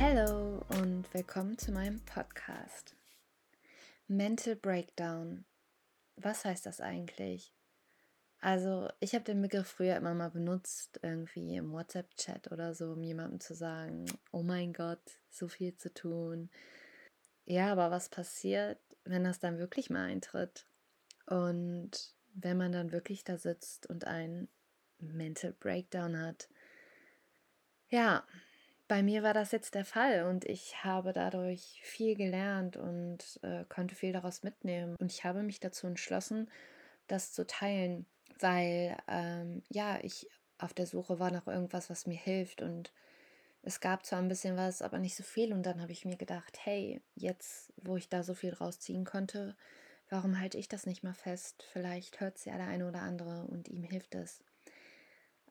Hallo und willkommen zu meinem Podcast. Mental Breakdown. Was heißt das eigentlich? Also, ich habe den Begriff früher immer mal benutzt, irgendwie im WhatsApp-Chat oder so, um jemandem zu sagen, oh mein Gott, so viel zu tun. Ja, aber was passiert, wenn das dann wirklich mal eintritt? Und wenn man dann wirklich da sitzt und einen Mental Breakdown hat? Ja, bei mir war das jetzt der Fall und ich habe dadurch viel gelernt und äh, konnte viel daraus mitnehmen. Und ich habe mich dazu entschlossen, das zu teilen, weil ähm, ja, ich auf der Suche war nach irgendwas, was mir hilft und es gab zwar ein bisschen was, aber nicht so viel. Und dann habe ich mir gedacht, hey, jetzt, wo ich da so viel rausziehen konnte, warum halte ich das nicht mal fest? Vielleicht hört es ja der eine oder andere und ihm hilft es.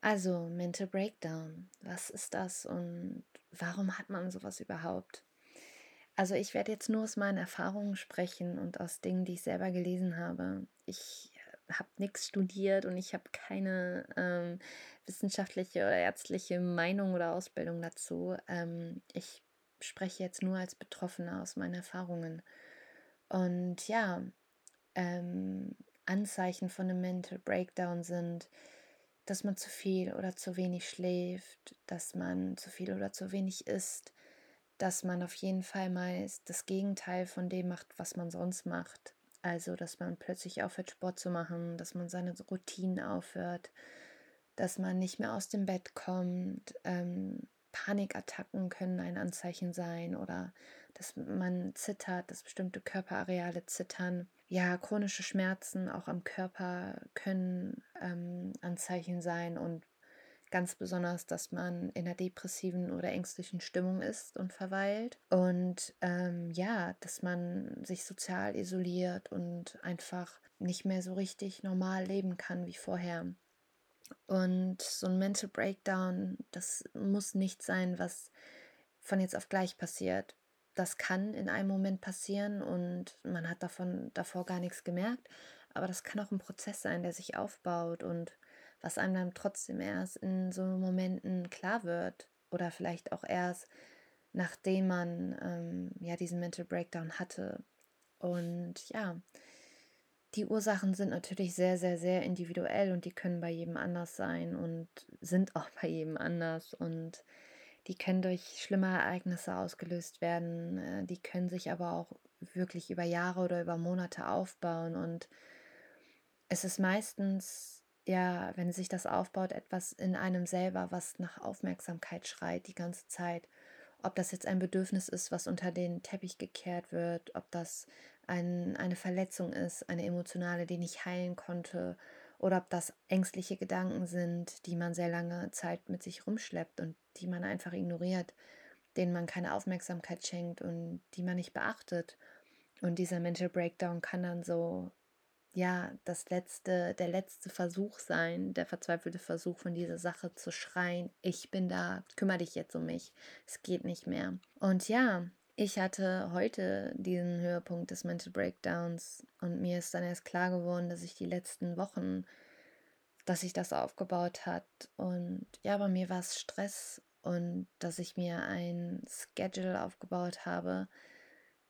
Also, Mental Breakdown, was ist das und warum hat man sowas überhaupt? Also, ich werde jetzt nur aus meinen Erfahrungen sprechen und aus Dingen, die ich selber gelesen habe. Ich habe nichts studiert und ich habe keine ähm, wissenschaftliche oder ärztliche Meinung oder Ausbildung dazu. Ähm, ich spreche jetzt nur als Betroffener aus meinen Erfahrungen. Und ja, ähm, Anzeichen von einem Mental Breakdown sind, dass man zu viel oder zu wenig schläft, dass man zu viel oder zu wenig isst, dass man auf jeden Fall meist das Gegenteil von dem macht, was man sonst macht. Also, dass man plötzlich aufhört, Sport zu machen, dass man seine Routinen aufhört, dass man nicht mehr aus dem Bett kommt. Ähm, Panikattacken können ein Anzeichen sein oder dass man zittert, dass bestimmte Körperareale zittern ja, chronische Schmerzen auch am Körper können ähm, Anzeichen sein und ganz besonders, dass man in einer depressiven oder ängstlichen Stimmung ist und verweilt. Und ähm, ja, dass man sich sozial isoliert und einfach nicht mehr so richtig normal leben kann wie vorher. Und so ein Mental Breakdown, das muss nicht sein, was von jetzt auf gleich passiert das kann in einem Moment passieren und man hat davon davor gar nichts gemerkt. Aber das kann auch ein Prozess sein, der sich aufbaut und was einem dann trotzdem erst in so Momenten klar wird oder vielleicht auch erst nachdem man ähm, ja diesen Mental Breakdown hatte. Und ja, die Ursachen sind natürlich sehr, sehr, sehr individuell und die können bei jedem anders sein und sind auch bei jedem anders. Und die können durch schlimme Ereignisse ausgelöst werden, äh, die können sich aber auch wirklich über Jahre oder über Monate aufbauen und es ist meistens, ja, wenn sich das aufbaut, etwas in einem selber, was nach Aufmerksamkeit schreit die ganze Zeit. Ob das jetzt ein Bedürfnis ist, was unter den Teppich gekehrt wird, ob das ein, eine Verletzung ist, eine emotionale, die nicht heilen konnte, oder ob das ängstliche Gedanken sind, die man sehr lange Zeit mit sich rumschleppt und die man einfach ignoriert, denen man keine Aufmerksamkeit schenkt und die man nicht beachtet. Und dieser Mental Breakdown kann dann so, ja, das letzte, der letzte Versuch sein, der verzweifelte Versuch von dieser Sache zu schreien, ich bin da, kümmere dich jetzt um mich, es geht nicht mehr. Und ja, ich hatte heute diesen Höhepunkt des Mental Breakdowns und mir ist dann erst klar geworden, dass ich die letzten Wochen dass sich das aufgebaut hat. Und ja, bei mir war es Stress und dass ich mir ein Schedule aufgebaut habe,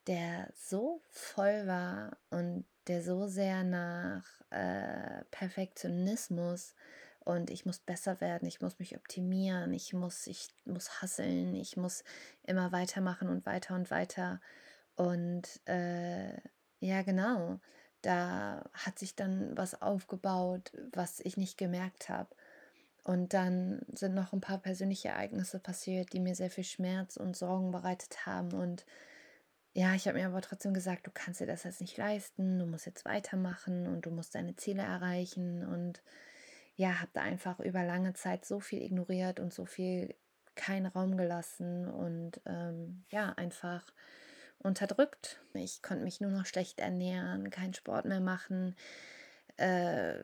der so voll war und der so sehr nach äh, Perfektionismus und ich muss besser werden, ich muss mich optimieren, ich muss, ich muss hasseln, ich muss immer weitermachen und weiter und weiter. Und äh, ja, genau da hat sich dann was aufgebaut, was ich nicht gemerkt habe. Und dann sind noch ein paar persönliche Ereignisse passiert, die mir sehr viel Schmerz und Sorgen bereitet haben. Und ja, ich habe mir aber trotzdem gesagt, du kannst dir das jetzt nicht leisten, du musst jetzt weitermachen und du musst deine Ziele erreichen. Und ja, habe da einfach über lange Zeit so viel ignoriert und so viel keinen Raum gelassen und ähm, ja, einfach unterdrückt. Ich konnte mich nur noch schlecht ernähren, keinen Sport mehr machen. Äh,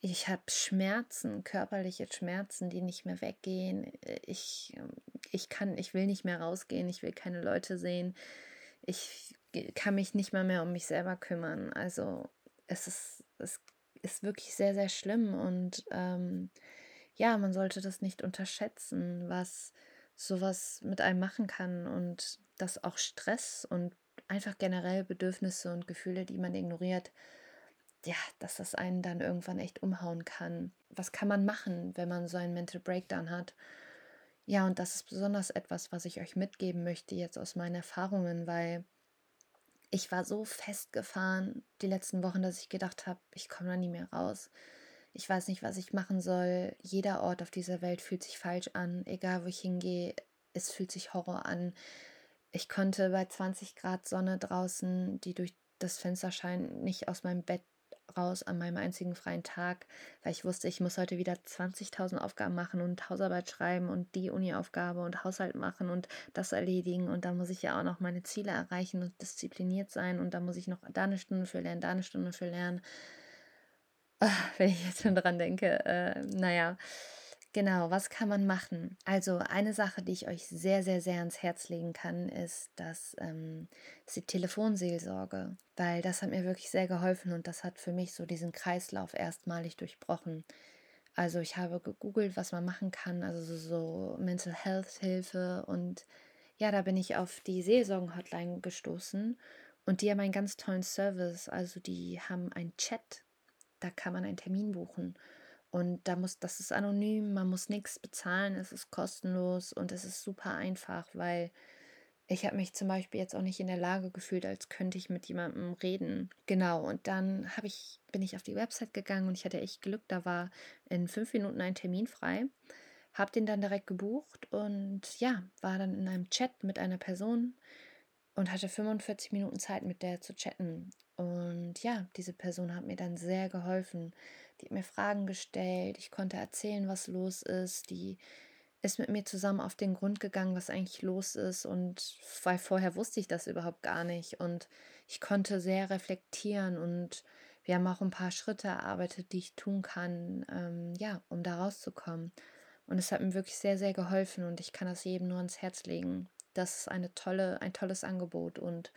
ich habe Schmerzen, körperliche Schmerzen, die nicht mehr weggehen. Ich, ich kann, ich will nicht mehr rausgehen, ich will keine Leute sehen. Ich kann mich nicht mal mehr um mich selber kümmern. Also es ist, es ist wirklich sehr, sehr schlimm und ähm, ja, man sollte das nicht unterschätzen, was sowas mit einem machen kann und dass auch Stress und einfach generell Bedürfnisse und Gefühle, die man ignoriert, ja, dass das einen dann irgendwann echt umhauen kann. Was kann man machen, wenn man so einen Mental Breakdown hat? Ja, und das ist besonders etwas, was ich euch mitgeben möchte jetzt aus meinen Erfahrungen, weil ich war so festgefahren die letzten Wochen, dass ich gedacht habe, ich komme da nie mehr raus. Ich weiß nicht, was ich machen soll. Jeder Ort auf dieser Welt fühlt sich falsch an. Egal, wo ich hingehe, es fühlt sich Horror an. Ich konnte bei 20 Grad Sonne draußen, die durch das Fenster scheint, nicht aus meinem Bett raus an meinem einzigen freien Tag, weil ich wusste, ich muss heute wieder 20.000 Aufgaben machen und Hausarbeit schreiben und die Uni-Aufgabe und Haushalt machen und das erledigen und da muss ich ja auch noch meine Ziele erreichen und diszipliniert sein und da muss ich noch da eine Stunde für lernen, da eine Stunde für lernen. Wenn ich jetzt schon dran denke, äh, naja, Genau, was kann man machen? Also eine Sache, die ich euch sehr, sehr, sehr ans Herz legen kann, ist, dass ähm, ist die Telefonseelsorge, weil das hat mir wirklich sehr geholfen und das hat für mich so diesen Kreislauf erstmalig durchbrochen. Also ich habe gegoogelt, was man machen kann, also so, so Mental Health Hilfe und ja, da bin ich auf die Seelsorgen-Hotline gestoßen und die haben einen ganz tollen Service. Also die haben einen Chat, da kann man einen Termin buchen. Und da muss, das ist anonym, man muss nichts bezahlen, es ist kostenlos und es ist super einfach, weil ich habe mich zum Beispiel jetzt auch nicht in der Lage gefühlt, als könnte ich mit jemandem reden. Genau, und dann ich, bin ich auf die Website gegangen und ich hatte echt Glück, da war in fünf Minuten ein Termin frei. Habe den dann direkt gebucht und ja, war dann in einem Chat mit einer Person und hatte 45 Minuten Zeit mit der zu chatten. Und ja, diese Person hat mir dann sehr geholfen. Die hat mir Fragen gestellt, ich konnte erzählen, was los ist, die ist mit mir zusammen auf den Grund gegangen, was eigentlich los ist. Und weil vorher wusste ich das überhaupt gar nicht. Und ich konnte sehr reflektieren. Und wir haben auch ein paar Schritte erarbeitet, die ich tun kann, ähm, ja, um da rauszukommen. Und es hat mir wirklich sehr, sehr geholfen. Und ich kann das jedem nur ans Herz legen. Das ist eine tolle, ein tolles Angebot und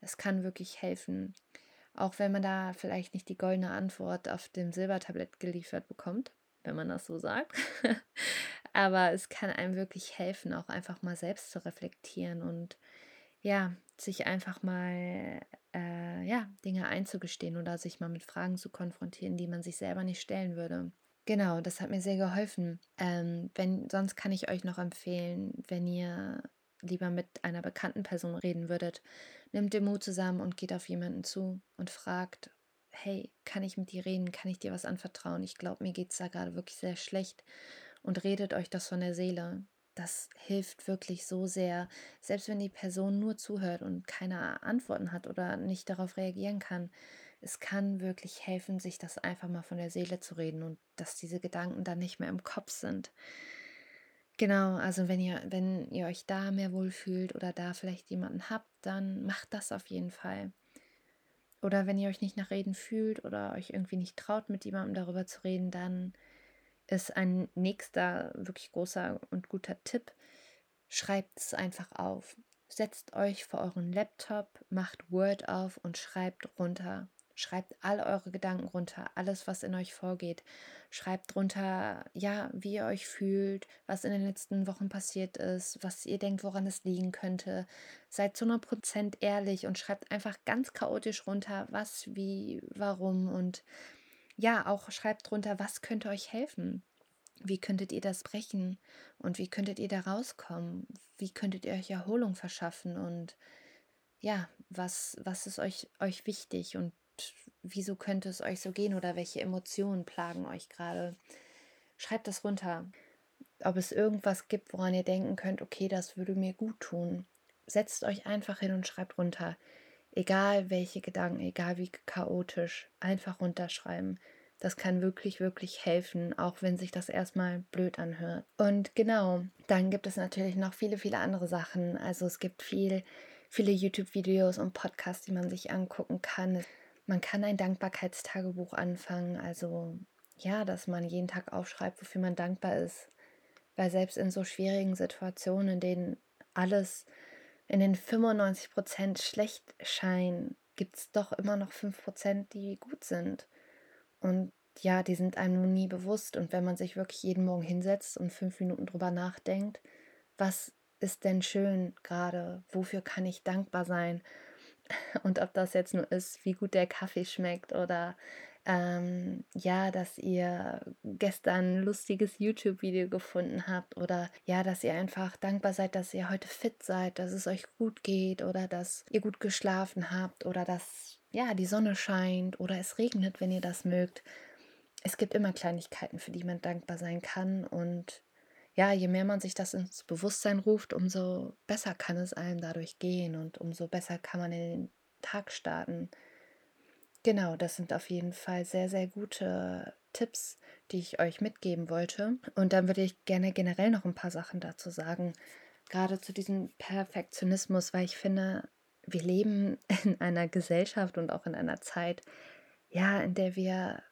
es kann wirklich helfen. Auch wenn man da vielleicht nicht die goldene Antwort auf dem Silbertablett geliefert bekommt, wenn man das so sagt. Aber es kann einem wirklich helfen, auch einfach mal selbst zu reflektieren und ja, sich einfach mal äh, ja, Dinge einzugestehen oder sich mal mit Fragen zu konfrontieren, die man sich selber nicht stellen würde. Genau, das hat mir sehr geholfen. Ähm, wenn, sonst kann ich euch noch empfehlen, wenn ihr lieber mit einer bekannten Person reden würdet, nimmt den Mut zusammen und geht auf jemanden zu und fragt, hey, kann ich mit dir reden? Kann ich dir was anvertrauen? Ich glaube, mir geht es da gerade wirklich sehr schlecht. Und redet euch das von der Seele. Das hilft wirklich so sehr. Selbst wenn die Person nur zuhört und keine Antworten hat oder nicht darauf reagieren kann. Es kann wirklich helfen, sich das einfach mal von der Seele zu reden und dass diese Gedanken dann nicht mehr im Kopf sind. Genau, also wenn ihr, wenn ihr euch da mehr wohlfühlt oder da vielleicht jemanden habt, dann macht das auf jeden Fall. Oder wenn ihr euch nicht nach Reden fühlt oder euch irgendwie nicht traut, mit jemandem darüber zu reden, dann ist ein nächster wirklich großer und guter Tipp. Schreibt es einfach auf. Setzt euch vor euren Laptop, macht Word auf und schreibt runter. Schreibt all eure Gedanken runter, alles, was in euch vorgeht. Schreibt runter, ja, wie ihr euch fühlt, was in den letzten Wochen passiert ist, was ihr denkt, woran es liegen könnte. Seid zu 100% ehrlich und schreibt einfach ganz chaotisch runter, was, wie, warum und ja, auch schreibt runter, was könnte euch helfen. Wie könntet ihr das brechen und wie könntet ihr da rauskommen? Wie könntet ihr euch Erholung verschaffen und ja, was, was ist euch, euch wichtig und wieso könnte es euch so gehen oder welche Emotionen plagen euch gerade. Schreibt das runter. Ob es irgendwas gibt, woran ihr denken könnt, okay, das würde mir gut tun. Setzt euch einfach hin und schreibt runter. Egal welche Gedanken, egal wie chaotisch, einfach runterschreiben. Das kann wirklich, wirklich helfen, auch wenn sich das erstmal blöd anhört. Und genau, dann gibt es natürlich noch viele, viele andere Sachen. Also es gibt viel, viele YouTube-Videos und Podcasts, die man sich angucken kann. Man kann ein Dankbarkeitstagebuch anfangen, also ja, dass man jeden Tag aufschreibt, wofür man dankbar ist. Weil selbst in so schwierigen Situationen, in denen alles in den 95 Prozent schlecht scheint, gibt es doch immer noch 5 Prozent, die gut sind. Und ja, die sind einem nie bewusst. Und wenn man sich wirklich jeden Morgen hinsetzt und fünf Minuten drüber nachdenkt, was ist denn schön gerade? Wofür kann ich dankbar sein? Und ob das jetzt nur ist, wie gut der Kaffee schmeckt oder ähm, ja, dass ihr gestern ein lustiges YouTube-Video gefunden habt oder ja, dass ihr einfach dankbar seid, dass ihr heute fit seid, dass es euch gut geht oder dass ihr gut geschlafen habt oder dass ja, die Sonne scheint oder es regnet, wenn ihr das mögt. Es gibt immer Kleinigkeiten, für die man dankbar sein kann und ja, je mehr man sich das ins Bewusstsein ruft, umso besser kann es einem dadurch gehen und umso besser kann man in den Tag starten. Genau, das sind auf jeden Fall sehr, sehr gute Tipps, die ich euch mitgeben wollte. Und dann würde ich gerne generell noch ein paar Sachen dazu sagen, gerade zu diesem Perfektionismus, weil ich finde, wir leben in einer Gesellschaft und auch in einer Zeit, ja, in der wir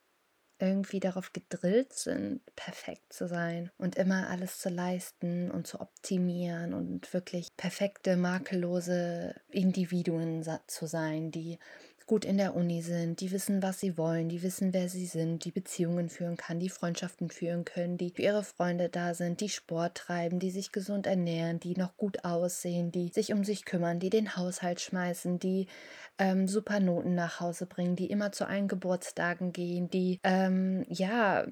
irgendwie darauf gedrillt sind, perfekt zu sein und immer alles zu leisten und zu optimieren und wirklich perfekte, makellose Individuen zu sein, die gut in der Uni sind, die wissen, was sie wollen, die wissen, wer sie sind, die Beziehungen führen kann, die Freundschaften führen können, die für ihre Freunde da sind, die Sport treiben, die sich gesund ernähren, die noch gut aussehen, die sich um sich kümmern, die den Haushalt schmeißen, die ähm, super Noten nach Hause bringen, die immer zu allen Geburtstagen gehen, die ähm, ja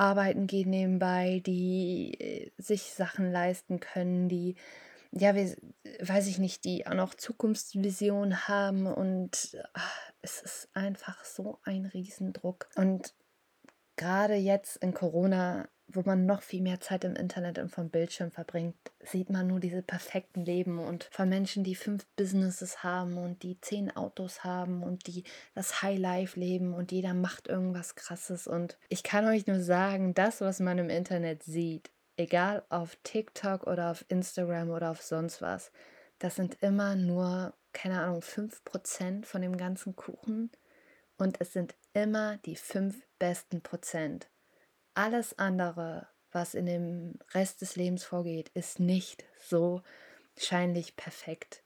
arbeiten gehen nebenbei, die äh, sich Sachen leisten können, die ja, wir, weiß ich nicht, die auch noch Zukunftsvision haben und ach, es ist einfach so ein Riesendruck. Und gerade jetzt in Corona, wo man noch viel mehr Zeit im Internet und vom Bildschirm verbringt, sieht man nur diese perfekten Leben und von Menschen, die fünf Businesses haben und die zehn Autos haben und die das Highlife leben und jeder macht irgendwas Krasses. Und ich kann euch nur sagen, das, was man im Internet sieht, egal auf TikTok oder auf Instagram oder auf sonst was, das sind immer nur, keine Ahnung, 5% von dem ganzen Kuchen und es sind immer die fünf besten Prozent. Alles andere, was in dem Rest des Lebens vorgeht, ist nicht so scheinlich perfekt.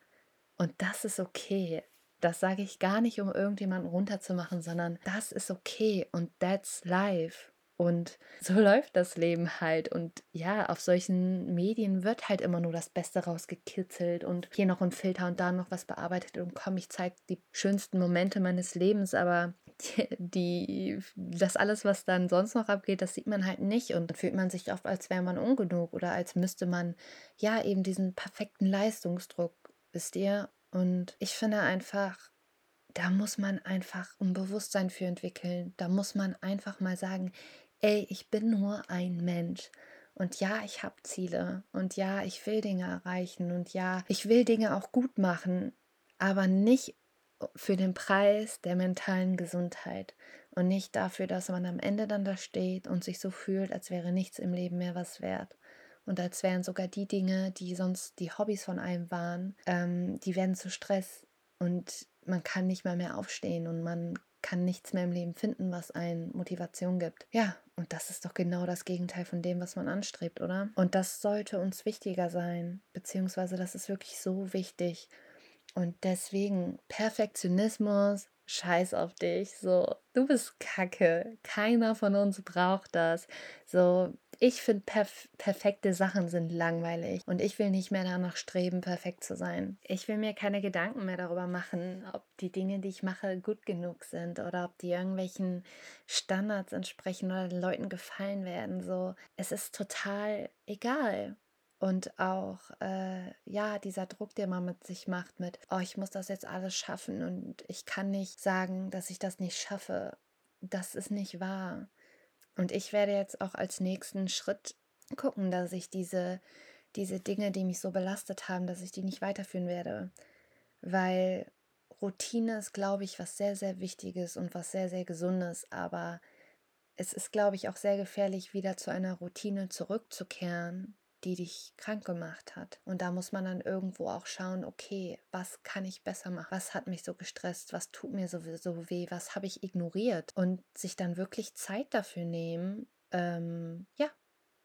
Und das ist okay. Das sage ich gar nicht, um irgendjemanden runterzumachen, sondern das ist okay und that's life. Und so läuft das Leben halt. Und ja, auf solchen Medien wird halt immer nur das Beste rausgekitzelt und hier noch ein Filter und da noch was bearbeitet. Und komm, ich zeige die schönsten Momente meines Lebens, aber die, das alles, was dann sonst noch abgeht, das sieht man halt nicht. Und dann fühlt man sich oft, als wäre man ungenug oder als müsste man ja eben diesen perfekten Leistungsdruck, wisst ihr? Und ich finde einfach, da muss man einfach ein Bewusstsein für entwickeln. Da muss man einfach mal sagen, ey, ich bin nur ein Mensch. Und ja, ich habe Ziele. Und ja, ich will Dinge erreichen. Und ja, ich will Dinge auch gut machen. Aber nicht für den Preis der mentalen Gesundheit. Und nicht dafür, dass man am Ende dann da steht und sich so fühlt, als wäre nichts im Leben mehr was wert. Und als wären sogar die Dinge, die sonst die Hobbys von einem waren, ähm, die werden zu Stress. Und man kann nicht mal mehr aufstehen und man kann nichts mehr im Leben finden, was einen Motivation gibt. Ja, und das ist doch genau das Gegenteil von dem, was man anstrebt, oder? Und das sollte uns wichtiger sein, beziehungsweise das ist wirklich so wichtig. Und deswegen Perfektionismus, scheiß auf dich, so, du bist kacke, keiner von uns braucht das. So, ich finde, perf perfekte Sachen sind langweilig und ich will nicht mehr danach streben, perfekt zu sein. Ich will mir keine Gedanken mehr darüber machen, ob die Dinge, die ich mache, gut genug sind oder ob die irgendwelchen Standards entsprechen oder den Leuten gefallen werden. So, es ist total egal. Und auch, äh, ja, dieser Druck, den man mit sich macht, mit, oh, ich muss das jetzt alles schaffen und ich kann nicht sagen, dass ich das nicht schaffe. Das ist nicht wahr. Und ich werde jetzt auch als nächsten Schritt gucken, dass ich diese, diese Dinge, die mich so belastet haben, dass ich die nicht weiterführen werde. Weil Routine ist, glaube ich, was sehr, sehr Wichtiges und was sehr, sehr Gesundes. Aber es ist, glaube ich, auch sehr gefährlich, wieder zu einer Routine zurückzukehren, die dich krank gemacht hat. Und da muss man dann irgendwo auch schauen, okay, was kann ich besser machen? Was hat mich so gestresst? Was tut mir sowieso weh? Was habe ich ignoriert? Und sich dann wirklich Zeit dafür nehmen, ähm, ja,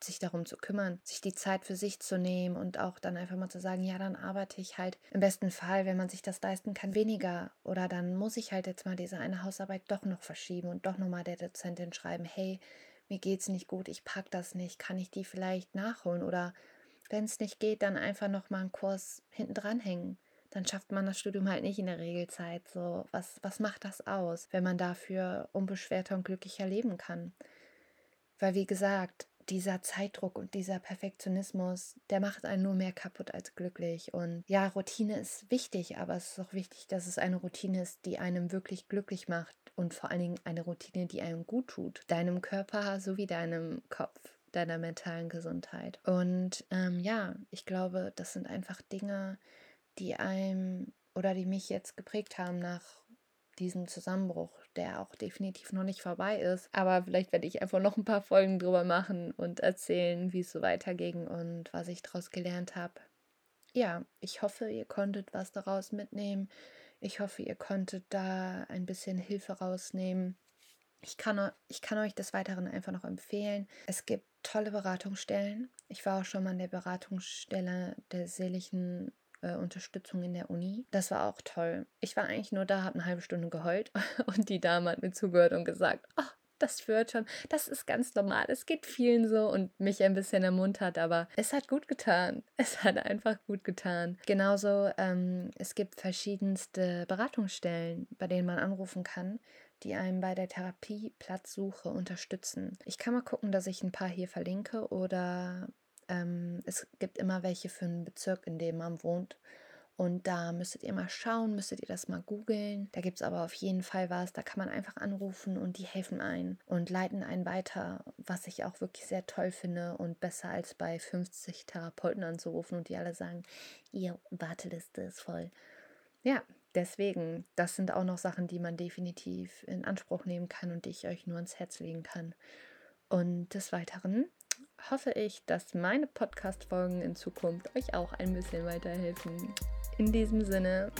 sich darum zu kümmern, sich die Zeit für sich zu nehmen und auch dann einfach mal zu sagen, ja, dann arbeite ich halt im besten Fall, wenn man sich das leisten kann, weniger. Oder dann muss ich halt jetzt mal diese eine Hausarbeit doch noch verschieben und doch nochmal der Dozentin schreiben, hey, mir geht's nicht gut, ich pack das nicht, kann ich die vielleicht nachholen oder Wenn es nicht geht, dann einfach nochmal einen Kurs hinten dranhängen. Dann schafft man das Studium halt nicht in der Regelzeit. So, was, was macht das aus, wenn man dafür unbeschwerter und glücklicher leben kann? Weil, wie gesagt, dieser Zeitdruck und dieser Perfektionismus, der macht einen nur mehr kaputt als glücklich. Und ja, Routine ist wichtig, aber es ist auch wichtig, dass es eine Routine ist, die einem wirklich glücklich macht und vor allen Dingen eine Routine, die einem gut tut, deinem Körper sowie deinem Kopf deiner mentalen Gesundheit. Und ähm, ja, ich glaube, das sind einfach Dinge, die einem oder die mich jetzt geprägt haben nach diesem Zusammenbruch, der auch definitiv noch nicht vorbei ist. Aber vielleicht werde ich einfach noch ein paar Folgen drüber machen und erzählen, wie es so weiterging und was ich daraus gelernt habe. Ja, ich hoffe, ihr konntet was daraus mitnehmen. Ich hoffe, ihr konntet da ein bisschen Hilfe rausnehmen. Ich kann, ich kann euch des Weiteren einfach noch empfehlen. Es gibt tolle Beratungsstellen. Ich war auch schon mal an der Beratungsstelle der seelischen äh, Unterstützung in der Uni. Das war auch toll. Ich war eigentlich nur da, habe eine halbe Stunde geheult und die Dame hat mir zugehört und gesagt, ach, das wird schon, das ist ganz normal, es geht vielen so und mich ein bisschen ermuntert, aber es hat gut getan. Es hat einfach gut getan. Genauso, ähm, es gibt verschiedenste Beratungsstellen, bei denen man anrufen kann, die einem bei der Therapieplatzsuche unterstützen. Ich kann mal gucken, dass ich ein paar hier verlinke oder ähm, es gibt immer welche für einen Bezirk, in dem man wohnt. Und da müsstet ihr mal schauen, müsstet ihr das mal googeln. Da gibt es aber auf jeden Fall was. Da kann man einfach anrufen und die helfen ein und leiten einen weiter, was ich auch wirklich sehr toll finde und besser als bei 50 Therapeuten anzurufen und die alle sagen, ihr Warteliste ist voll. Ja, deswegen, das sind auch noch Sachen, die man definitiv in Anspruch nehmen kann und die ich euch nur ans Herz legen kann. Und des Weiteren hoffe ich, dass meine Podcast-Folgen in Zukunft euch auch ein bisschen weiterhelfen. In diesem Sinne,